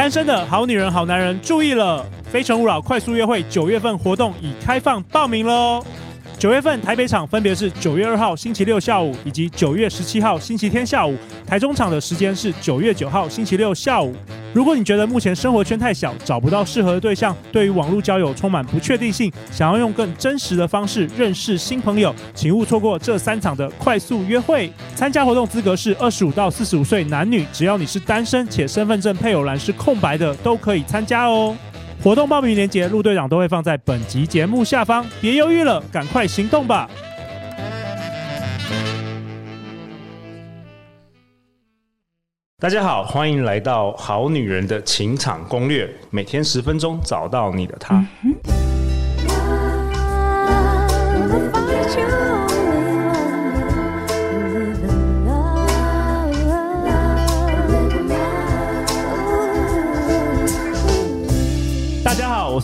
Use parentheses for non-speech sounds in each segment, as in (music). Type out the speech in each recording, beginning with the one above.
单身的好女人、好男人注意了，《非诚勿扰》快速约会九月份活动已开放报名喽。九月份台北场分别是九月二号星期六下午以及九月十七号星期天下午，台中场的时间是九月九号星期六下午。如果你觉得目前生活圈太小，找不到适合的对象，对于网络交友充满不确定性，想要用更真实的方式认识新朋友，请勿错过这三场的快速约会。参加活动资格是二十五到四十五岁男女，只要你是单身且身份证配偶栏是空白的，都可以参加哦。活动报名链接，陆队长都会放在本集节目下方，别犹豫了，赶快行动吧！大家好，欢迎来到《好女人的情场攻略》，每天十分钟，找到你的他。嗯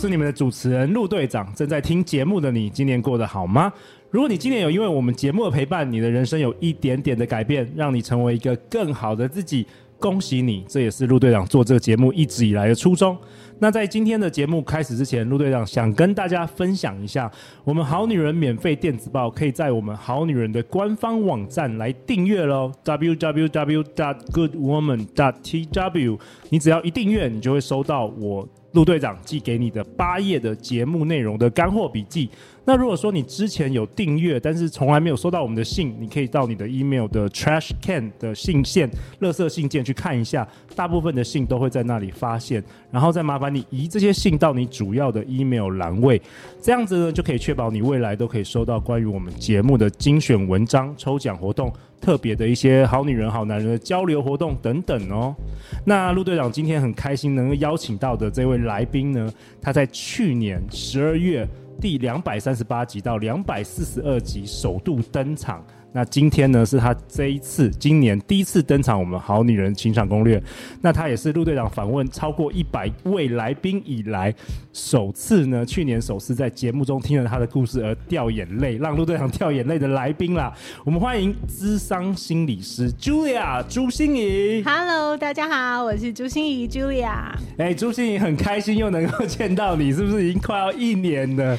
是你们的主持人陆队长，正在听节目的你，今年过得好吗？如果你今年有因为我们节目的陪伴，你的人生有一点点的改变，让你成为一个更好的自己，恭喜你！这也是陆队长做这个节目一直以来的初衷。那在今天的节目开始之前，陆队长想跟大家分享一下，我们好女人免费电子报可以在我们好女人的官方网站来订阅喽，www.goodwoman.tw。你只要一订阅，你就会收到我。杜队长寄给你的八页的节目内容的干货笔记。那如果说你之前有订阅，但是从来没有收到我们的信，你可以到你的 email 的 trash can 的信件、垃圾信件去看一下，大部分的信都会在那里发现，然后再麻烦你移这些信到你主要的 email 栏位，这样子呢就可以确保你未来都可以收到关于我们节目的精选文章、抽奖活动。特别的一些好女人、好男人的交流活动等等哦。那陆队长今天很开心能够邀请到的这位来宾呢，他在去年十二月第两百三十八集到两百四十二集首度登场。那今天呢，是他这一次今年第一次登场，我们好女人情场攻略。那他也是陆队长访问超过一百位来宾以来，首次呢，去年首次在节目中听了他的故事而掉眼泪，让陆队长掉眼泪的来宾啦。我们欢迎咨商心理师 Julia 朱心怡。Hello，大家好，我是朱心怡 Julia。哎，朱心怡很开心又能够见到你，是不是已经快要一年了？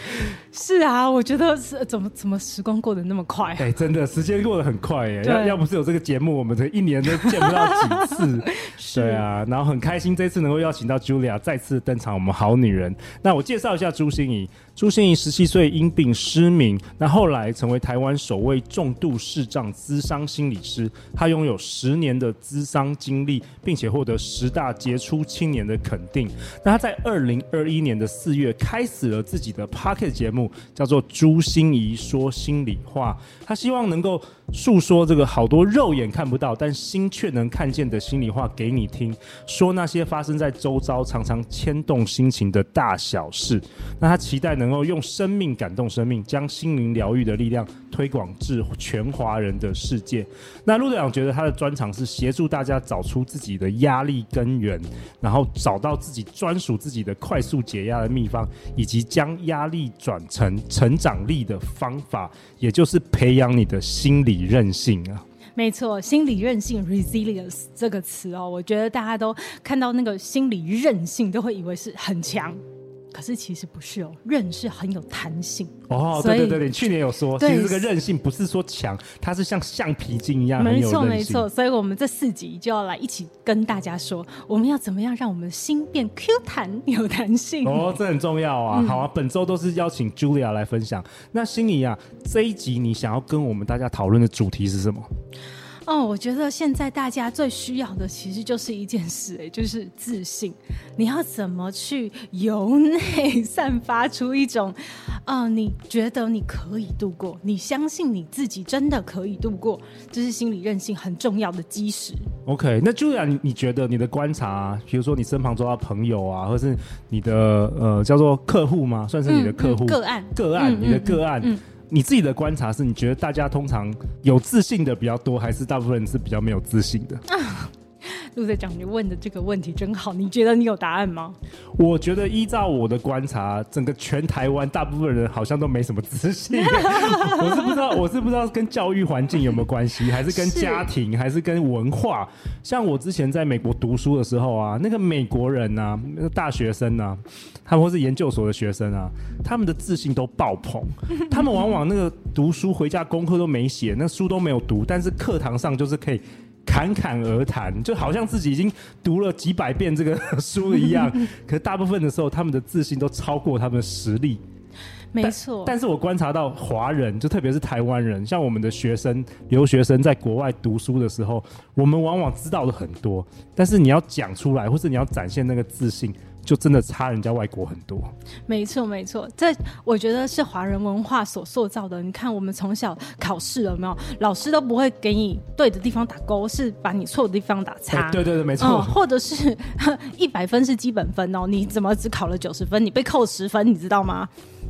是啊，我觉得是怎么怎么时光过得那么快？哎，真的。时间过得很快耶，要要不是有这个节目，我们这一年都见不到几次。(laughs) 对啊，然后很开心这次能够邀请到 Julia 再次登场，我们好女人。那我介绍一下朱心怡。朱心怡十七岁因病失明，那后来成为台湾首位重度视障咨商心理师。她拥有十年的咨商经历，并且获得十大杰出青年的肯定。那她在二零二一年的四月开始了自己的 Podcast 节目，叫做《朱心怡说心里话》。他希望能够诉说这个好多肉眼看不到，但心却能看见的心里话给你听，说那些发生在周遭常常牵动心情的大小事。那他期待能。够用生命感动生命，将心灵疗愈的力量推广至全华人的世界。那陆队长觉得他的专长是协助大家找出自己的压力根源，然后找到自己专属自己的快速解压的秘方，以及将压力转成成长力的方法，也就是培养你的心理韧性啊。没错，心理韧性 （resilience） 这个词哦，我觉得大家都看到那个心理韧性，都会以为是很强。可是其实不是哦，韧是很有弹性哦。对对对，你去年有说，其实这个韧性不是说强，它是像橡皮筋一样没错没错。所以我们这四集就要来一起跟大家说，我们要怎么样让我们的心变 Q 弹有弹性哦，这很重要啊。嗯、好啊，本周都是邀请 Julia 来分享。那心仪啊，这一集你想要跟我们大家讨论的主题是什么？哦，我觉得现在大家最需要的其实就是一件事，哎，就是自信。你要怎么去由内 (laughs) 散发出一种，啊、呃，你觉得你可以度过，你相信你自己真的可以度过，这是心理韧性很重要的基石。OK，那 Julia，你你觉得你的观察、啊，比如说你身旁周遭朋友啊，或是你的呃叫做客户吗？算是你的客户、嗯嗯、个案个案，嗯、你的个案。你自己的观察是，你觉得大家通常有自信的比较多，还是大部分人是比较没有自信的？(laughs) 陆队长，你问的这个问题真好，你觉得你有答案吗？我觉得依照我的观察，整个全台湾大部分人好像都没什么自信。(laughs) 我是不知道，我是不知道跟教育环境有没有关系，还是跟家庭，还是跟文化？像我之前在美国读书的时候啊，那个美国人啊，那个大学生啊，他们或是研究所的学生啊，他们的自信都爆棚。他们往往那个读书回家功课都没写，那书都没有读，但是课堂上就是可以。侃侃而谈，就好像自己已经读了几百遍这个 (laughs) 书一样。可是大部分的时候，他们的自信都超过他们的实力。没错但，但是我观察到华人，就特别是台湾人，像我们的学生、留学生在国外读书的时候，我们往往知道的很多，但是你要讲出来，或是你要展现那个自信。就真的差人家外国很多，没错没错，这我觉得是华人文化所塑造的。你看，我们从小考试有没有，老师都不会给你对的地方打勾，是把你错的地方打叉。欸、对对对，没错。嗯、或者是一百分是基本分哦，你怎么只考了九十分？你被扣十分，你知道吗？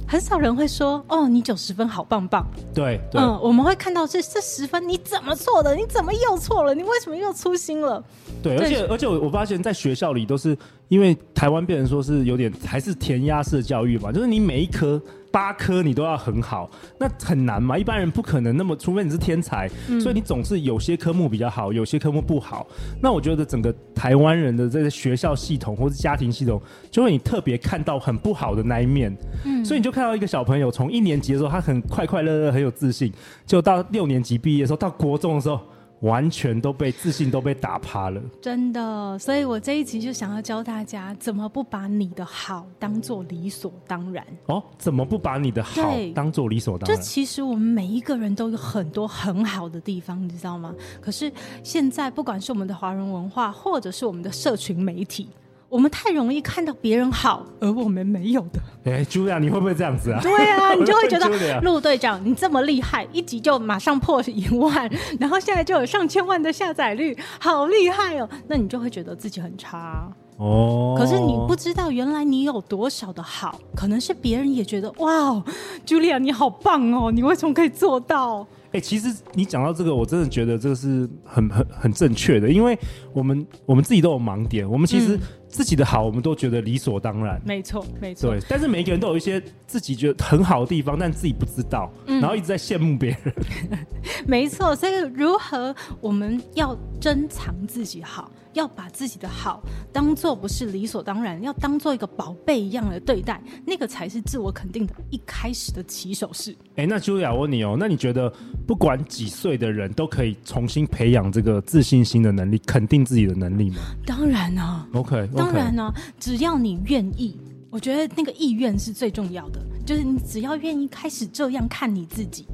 很少人会说哦，你九十分好棒棒。对，对嗯，我们会看到这这十分你怎么错的？你怎么又错了？你为什么又粗心了？对，而且而且我我发现，在学校里都是因为台湾变成说是有点还是填鸭式的教育嘛，就是你每一科八科你都要很好，那很难嘛，一般人不可能那么，除非你是天才，嗯、所以你总是有些科目比较好，有些科目不好。那我觉得整个台湾人的这个学校系统或是家庭系统，就会你特别看到很不好的那一面，嗯，所以你就看到一个小朋友从一年级的时候他很快快乐乐很有自信，就到六年级毕业的时候，到国中的时候。完全都被自信都被打趴了，真的。所以我这一集就想要教大家，怎么不把你的好当做理所当然。哦，怎么不把你的好当做理所当然？就其实我们每一个人都有很多很好的地方，你知道吗？可是现在，不管是我们的华人文化，或者是我们的社群媒体。我们太容易看到别人好，而我们没有的。哎，Julia，你会不会这样子啊？对啊，你就会觉得 (laughs) 陆队长你这么厉害，一集就马上破一万，然后现在就有上千万的下载率，好厉害哦！那你就会觉得自己很差哦。可是你不知道，原来你有多少的好，可能是别人也觉得哇，Julia 你好棒哦，你为什么可以做到？哎、欸，其实你讲到这个，我真的觉得这个是很很很正确的，因为我们我们自己都有盲点，我们其实自己的好，我们都觉得理所当然。没错、嗯，没错。对，但是每一个人都有一些自己觉得很好的地方，但自己不知道，嗯、然后一直在羡慕别人。(laughs) 没错，所以如何我们要珍藏自己好？要把自己的好当做不是理所当然，要当做一个宝贝一样的对待，那个才是自我肯定的一开始的起手式。哎，那 Julia 我问你哦，那你觉得不管几岁的人都可以重新培养这个自信心的能力，肯定自己的能力吗？当然啊，OK，, okay. 当然啊，只要你愿意，我觉得那个意愿是最重要的，就是你只要愿意开始这样看你自己。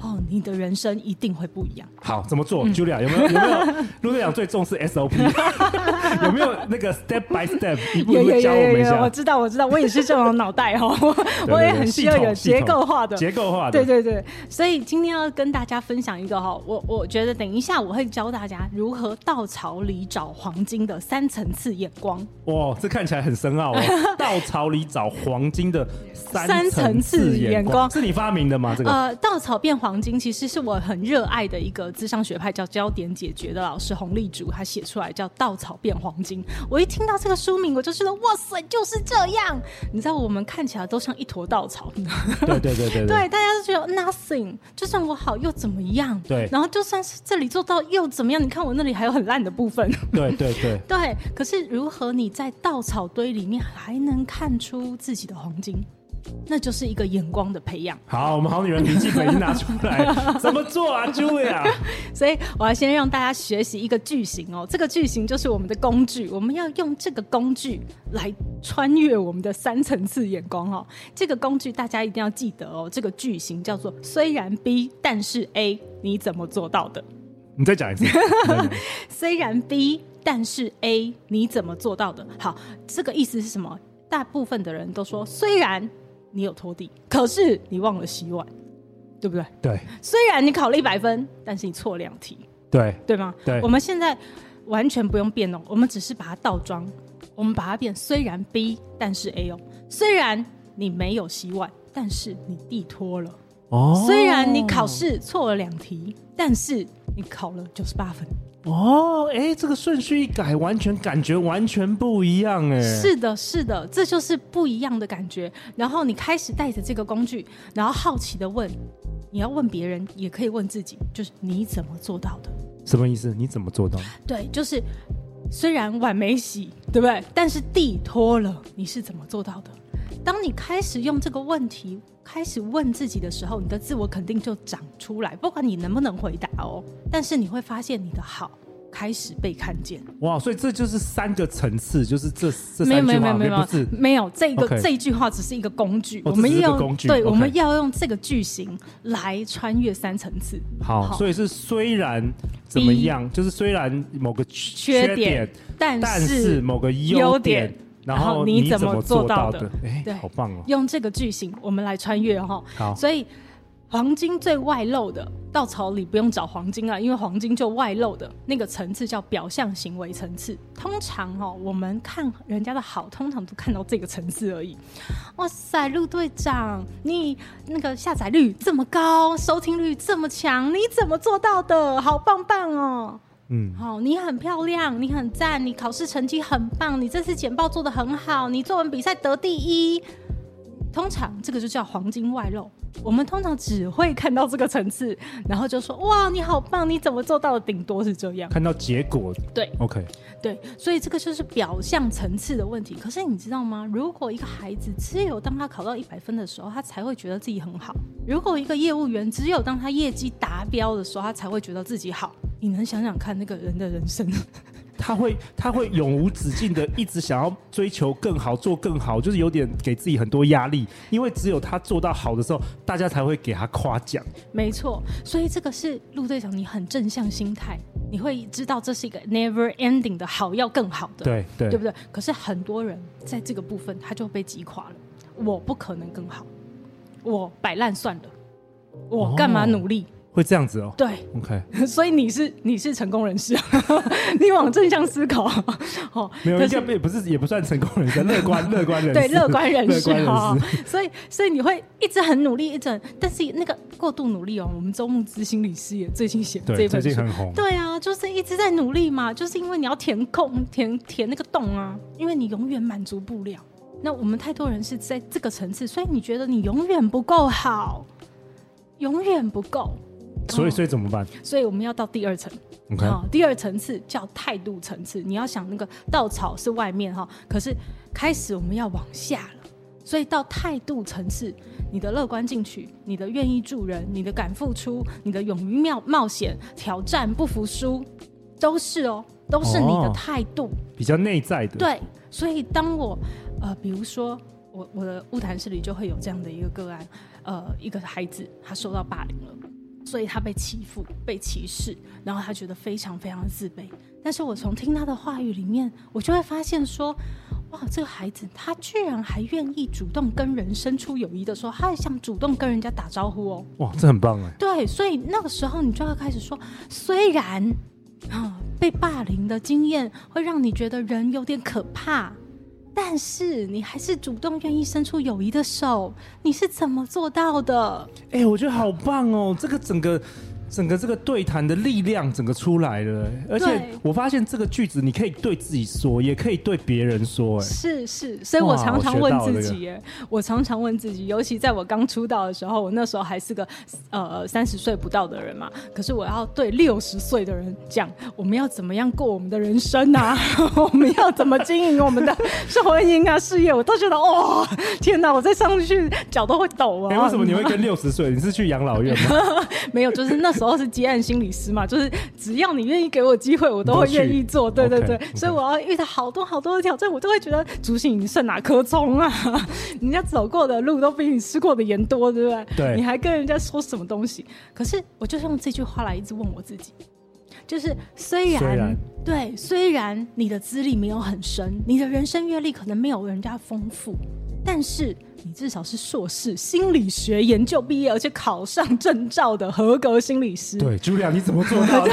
哦，你的人生一定会不一样。好，怎么做？Julia 有没有有没有？(laughs) 陆队长最重视 SOP，(laughs) 有没有那个 step by step 一步一步教我们一下？我知道，我知道，我也是这种脑袋 (laughs) 哈，我也很需要有结构化的。结构化的，对对对。所以今天要跟大家分享一个哈，我我觉得等一下我会教大家如何稻草里找黄金的三层次眼光。哇，这看起来很深奥哦。稻草里找黄金的三层次眼光，是你发明的吗？这个呃，稻草变黄。黄金其实是我很热爱的一个智商学派，叫焦点解决的老师洪立竹，他写出来叫《稻草变黄金》。我一听到这个书名，我就觉得哇塞，就是这样。你知道，我们看起来都像一坨稻草。对对对对对，对，(laughs) 大家都觉得 nothing，就算我好又怎么样？对。然后就算是这里做到又怎么样？你看我那里还有很烂的部分。对 (laughs) 对对。(laughs) 对，可是如何你在稻草堆里面还能看出自己的黄金？那就是一个眼光的培养。好，我们好女人笔记本已经拿出来，(laughs) 怎么做啊，Julia？所以我要先让大家学习一个句型哦，这个句型就是我们的工具，我们要用这个工具来穿越我们的三层次眼光哦。这个工具大家一定要记得哦，这个句型叫做虽然 B，但是 A，你怎么做到的？你再讲一次。(laughs) 虽然 B，但是 A，你怎么做到的？好，这个意思是什么？大部分的人都说，虽然。你有拖地，可是你忘了洗碗，对不对？对。虽然你考了一百分，但是你错两题，对对吗？对。我们现在完全不用变哦，我们只是把它倒装，我们把它变。虽然 B，但是 A 哦。虽然你没有洗碗，但是你地拖了。哦。虽然你考试错了两题，但是你考了九十八分。哦，哎，这个顺序一改，完全感觉完全不一样哎。是的，是的，这就是不一样的感觉。然后你开始带着这个工具，然后好奇的问，你要问别人，也可以问自己，就是你怎么做到的？什么意思？你怎么做到的？对，就是虽然碗没洗，对不对？但是地拖了，你是怎么做到的？当你开始用这个问题开始问自己的时候，你的自我肯定就长出来。不管你能不能回答哦，但是你会发现你的好开始被看见。哇，所以这就是三个层次，就是这这没有没有没有没有不是没有这个这一句话只是一个工具，哦、我们要工具对我们要用这个句型来穿越三层次。好，好，所以是虽然怎么样就是虽然某个缺点，但是某个优点。然后你怎么做到的？哎，对，好棒哦！用这个句型，我们来穿越哈。好，所以黄金最外露的稻草里不用找黄金啊，因为黄金就外露的那个层次叫表象行为层次。通常哈，我们看人家的好，通常都看到这个层次而已。哇塞，陆队长，你那个下载率这么高，收听率这么强，你怎么做到的？好棒棒哦！嗯，好、你很漂亮，你很赞，你考试成绩很棒，你这次简报做得很好，你作文比赛得第一。通常这个就叫黄金外露。我们通常只会看到这个层次，然后就说哇，你好棒，你怎么做到的？顶多是这样，看到结果。对，OK，对，所以这个就是表象层次的问题。可是你知道吗？如果一个孩子只有当他考到一百分的时候，他才会觉得自己很好；如果一个业务员只有当他业绩达标的时候，他才会觉得自己好。你能想想看那个人的人生？他会他会永无止境的一直想要追求更好，做更好，就是有点给自己很多压力。因为只有他做到好的时候，大家才会给他夸奖。没错，所以这个是陆队长，你很正向心态，你会知道这是一个 never ending 的好，要更好的，对对，对不对？可是很多人在这个部分他就被击垮了。我不可能更好，我摆烂算了，我干嘛努力？哦会这样子哦，对，OK，(laughs) 所以你是你是成功人士，(laughs) 你往正向思考，哦，没有，应该也不是，也不算成功人士，乐观 (laughs) 乐观人士，对，乐观人士哈，所以所以你会一直很努力，一直，但是那个过度努力哦，我们周慕姿心理师也最近写这本书，最近很红，对啊，就是一直在努力嘛，就是因为你要填空，填填那个洞啊，因为你永远满足不了。那我们太多人是在这个层次，所以你觉得你永远不够好，永远不够。所以，所以怎么办？所以我们要到第二层，好第二层次叫态度层次。你要想那个稻草是外面哈，可是开始我们要往下了。所以到态度层次，你的乐观进取，你的愿意助人，你的敢付出，你的勇于冒冒险、挑战、不服输，都是哦，都是你的态度，哦、比较内在的。对，所以当我呃，比如说我我的物谈室里就会有这样的一个个案，呃，一个孩子他受到霸凌了。所以他被欺负、被歧视，然后他觉得非常非常的自卑。但是我从听他的话语里面，我就会发现说，哇，这个孩子他居然还愿意主动跟人伸出友谊的时候，他还想主动跟人家打招呼哦。哇，这很棒哎。对，所以那个时候你就要开始说，虽然啊，被霸凌的经验会让你觉得人有点可怕。但是你还是主动愿意伸出友谊的手，你是怎么做到的？哎、我觉得好棒哦！这个整个。整个这个对谈的力量整个出来了，而且我发现这个句子你可以对自己说，也可以对别人说，哎，是是，所以我常常问自己，哎，我常常问自己，尤其在我刚出道的时候，我那时候还是个呃三十岁不到的人嘛，可是我要对六十岁的人讲，我们要怎么样过我们的人生啊？(laughs) 我们要怎么经营我们的婚姻啊、事业？我都觉得哇、哦，天哪，我再上去脚都会抖啊！哎，为什么你会跟六十岁？你是去养老院吗？(laughs) 没有，就是那。时候是接案心理师嘛，(laughs) 就是只要你愿意给我机会，我都会愿意做。对对对，okay, okay. 所以我要遇到好多好多的挑战，我都会觉得竹信你剩哪颗葱啊？(laughs) 人家走过的路都比你吃过的盐多，对不对？对，你还跟人家说什么东西？可是我就是用这句话来一直问我自己，就是虽然，虽然对，虽然你的资历没有很深，你的人生阅历可能没有人家丰富，但是。你至少是硕士心理学研究毕业，而且考上证照的合格心理师。对，Julia，你怎么做到的？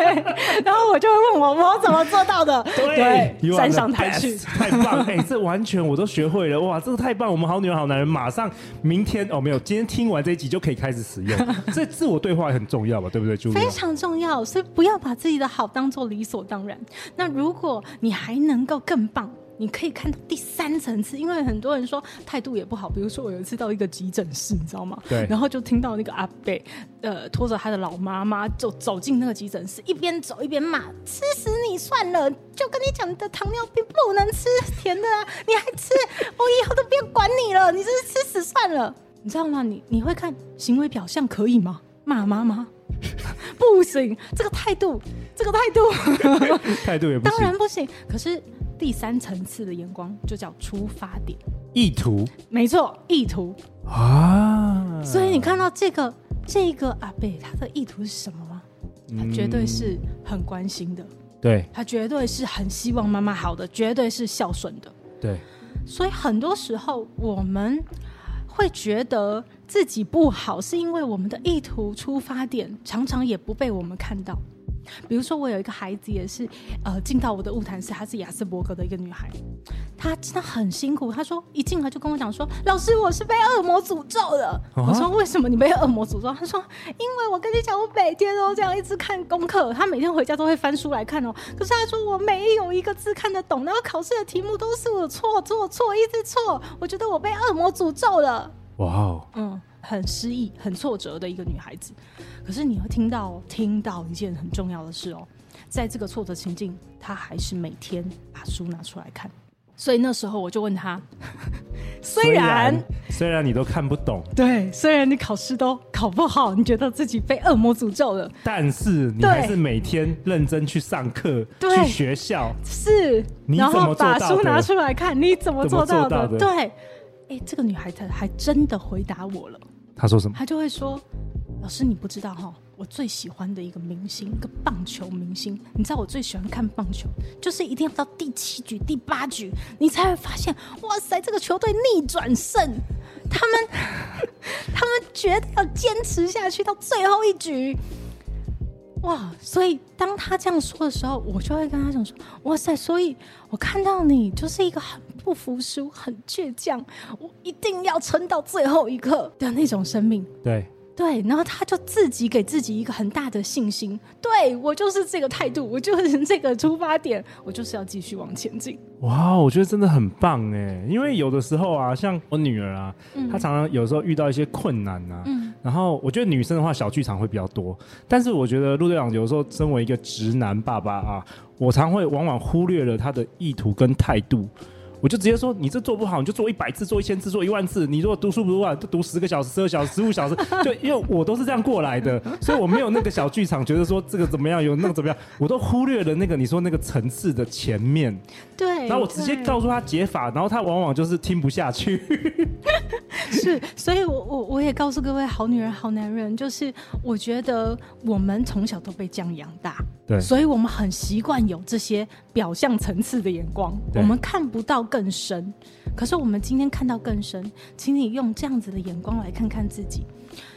(laughs) 然后我就会问我，我怎么做到的？对，站上台去，太棒！(laughs) 哎、欸，这完全我都学会了，哇，这个太棒！我们好女人好男人，马上明天哦，没有，今天听完这一集就可以开始使用。(laughs) 这自我对话也很重要吧？对不对，Julia？非常重要，所以不要把自己的好当做理所当然。那如果你还能够更棒。你可以看到第三层次，因为很多人说态度也不好。比如说，我有一次到一个急诊室，你知道吗？对。然后就听到那个阿伯，呃，拖着他的老妈妈就走进那个急诊室，一边走一边骂：“吃死你算了！就跟你讲，你的糖尿病不能吃甜的啊，你还吃，我以后都不要管你了，你这是吃死算了。”你知道吗？你你会看行为表象可以吗？骂妈妈不行，这个态度，这个态度，(laughs) 态度也不行，当然不行。可是。第三层次的眼光就叫出发点，意图，没错，意图啊。所以你看到这个这个阿贝，他的意图是什么吗？他绝对是很关心的，嗯、对，他绝对是很希望妈妈好的，绝对是孝顺的，对。所以很多时候我们会觉得自己不好，是因为我们的意图出发点常常也不被我们看到。比如说，我有一个孩子也是，呃，进到我的物谈室，她是亚斯伯格的一个女孩，她真的很辛苦。她说一进来就跟我讲说：“老师，我是被恶魔诅咒的。啊”我说：“为什么你被恶魔诅咒？”她说：“因为我跟你讲，我每天都这样一直看功课，她每天回家都会翻书来看哦。可是她说我没有一个字看得懂，然后考试的题目都是我错错错，一直错。我觉得我被恶魔诅咒了。”哇哦，嗯。很失意、很挫折的一个女孩子，可是你会听到听到一件很重要的事哦，在这个挫折情境，她还是每天把书拿出来看。所以那时候我就问她：(laughs) 虽然虽然，你都看不懂，对，虽然你考试都考不好，你觉得自己被恶魔诅咒了，但是你还是每天认真去上课，去学校，是，你然后把书拿出来看，你怎么做到的？到的对，哎，这个女孩子还真的回答我了。他说什么？他就会说：“老师，你不知道哈，我最喜欢的一个明星，一个棒球明星。你知道我最喜欢看棒球，就是一定要到第七局、第八局，你才会发现，哇塞，这个球队逆转胜。他们，(laughs) 他们绝对要坚持下去到最后一局。哇！所以当他这样说的时候，我就会跟他讲说：哇塞！所以我看到你就是一个很……”不服输，很倔强，我一定要撑到最后一刻的那种生命。对对，然后他就自己给自己一个很大的信心。对，我就是这个态度，我就是这个出发点，我就是要继续往前进。哇，我觉得真的很棒哎！因为有的时候啊，像我女儿啊，嗯、她常常有时候遇到一些困难啊，嗯、然后我觉得女生的话小剧场会比较多，但是我觉得陆队长有时候身为一个直男爸爸啊，我常会往往忽略了他的意图跟态度。我就直接说，你这做不好，你就做一百次，做一千次，做一万次。你如果读书不读完，就读十个小时、十二小时、十五小时。就因为我都是这样过来的，所以我没有那个小剧场，觉得说这个怎么样，有那个怎么样，我都忽略了那个你说那个层次的前面。对。然后我直接告诉他解法，然后他往往就是听不下去。(laughs) 是，所以我我我也告诉各位好女人、好男人，就是我觉得我们从小都被这样养大。对，所以我们很习惯有这些表象层次的眼光，我们看不到更深。可是我们今天看到更深，请你用这样子的眼光来看看自己。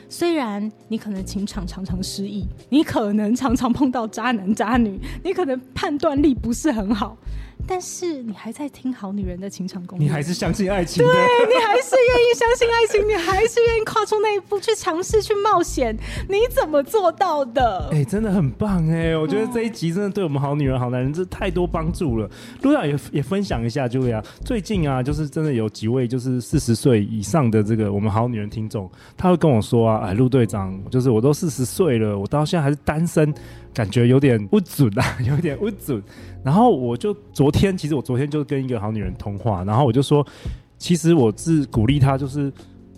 虽然你可能情场常常失意，你可能常常碰到渣男渣女，你可能判断力不是很好。但是你还在听好女人的情场攻略，你还是相信爱情，对，你还是愿意相信爱情，你还是愿意跨出那一步去尝试去冒险，你怎么做到的？哎、欸，真的很棒哎！我觉得这一集真的对我们好女人、好男人这太多帮助了。陆亚也也分享一下，就这样。最近啊，就是真的有几位就是四十岁以上的这个我们好女人听众，他会跟我说啊，哎，陆队长，就是我都四十岁了，我到现在还是单身。感觉有点不准啊，(laughs) 有点不准。然后我就昨天，其实我昨天就跟一个好女人通话，然后我就说，其实我是鼓励她，就是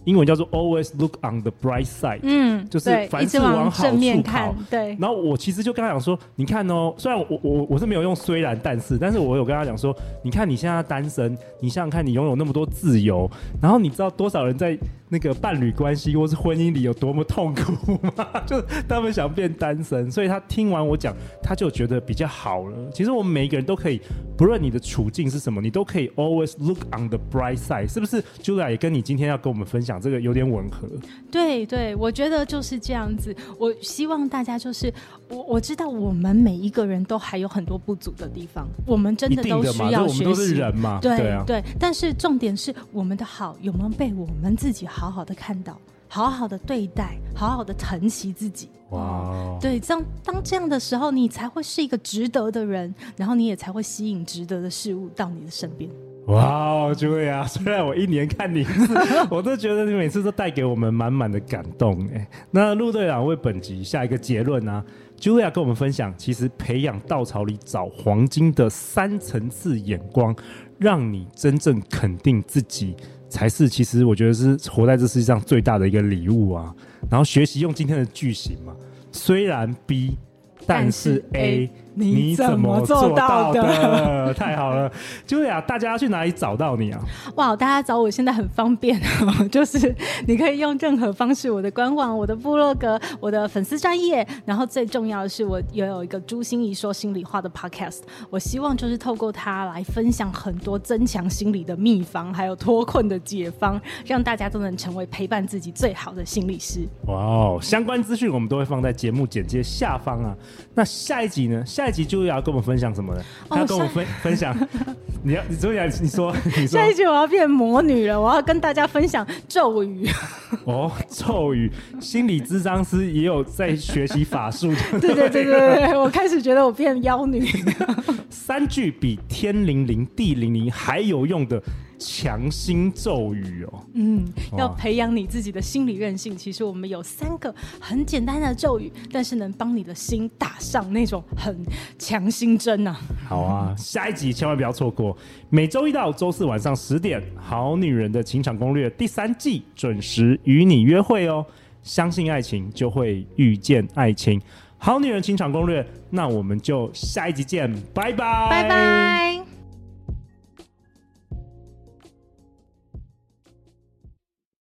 英文叫做 always look on the bright side，嗯，就是凡事往好处看。对。然后我其实就跟她讲说，你看哦，虽然我我我是没有用虽然但是，但是我有跟她讲说，你看你现在单身，你想想看你拥有那么多自由，然后你知道多少人在。那个伴侣关系或是婚姻里有多么痛苦吗？(laughs) 就他们想变单身，所以他听完我讲，他就觉得比较好了。其实我们每一个人都可以，不论你的处境是什么，你都可以 always look on the bright side，是不是？Julia 也跟你今天要跟我们分享这个有点吻合。对对，我觉得就是这样子。我希望大家就是我我知道我们每一个人都还有很多不足的地方，我们真的都需要学习。我们都是人嘛，对对啊，对。但是重点是我们的好有没有被我们自己好好的看到，好好的对待，好好的疼惜自己。哇 Wow，对，当当这样的时候，你才会是一个值得的人，然后你也才会吸引值得的事物到你的身边。哇，Julia，(laughs) 虽然我一年看你，我都觉得你每次都带给我们满满的感动。哎，那陆队长为本集下一个结论啊，Julia 跟我们分享，其实培养稻草里找黄金的三层次眼光，让你真正肯定自己。才是，其实我觉得是活在这世界上最大的一个礼物啊！然后学习用今天的句型嘛，虽然 B，但是 A。你怎么做到的？太好了，Julia，大家要去哪里找到你啊？哇，大家找我现在很方便，(laughs) 就是你可以用任何方式，我的官网、我的部落格、我的粉丝专业，然后最重要的是，我也有一个朱心怡说心里话的 Podcast。我希望就是透过它来分享很多增强心理的秘方，还有脱困的解方，让大家都能成为陪伴自己最好的心理师。哇哦，相关资讯我们都会放在节目简介下方啊。那下一集呢？下一集就要跟我们分享什么呢？他要跟我分、哦、分享，(laughs) 你要你怎么讲？你说，你说。下一集我要变魔女了，我要跟大家分享咒语。哦，咒语，心理咨商师也有在学习法术。(laughs) 对对对对对，我开始觉得我变妖女。(laughs) 三句比天灵灵地灵灵还有用的。强心咒语哦，嗯，要培养你自己的心理韧性。其实我们有三个很简单的咒语，但是能帮你的心打上那种很强心针呐。好啊，下一集千万不要错过，每周一到周四晚上十点，《好女人的情场攻略》第三季准时与你约会哦。相信爱情，就会遇见爱情。好女人情场攻略，那我们就下一集见，拜拜，拜拜。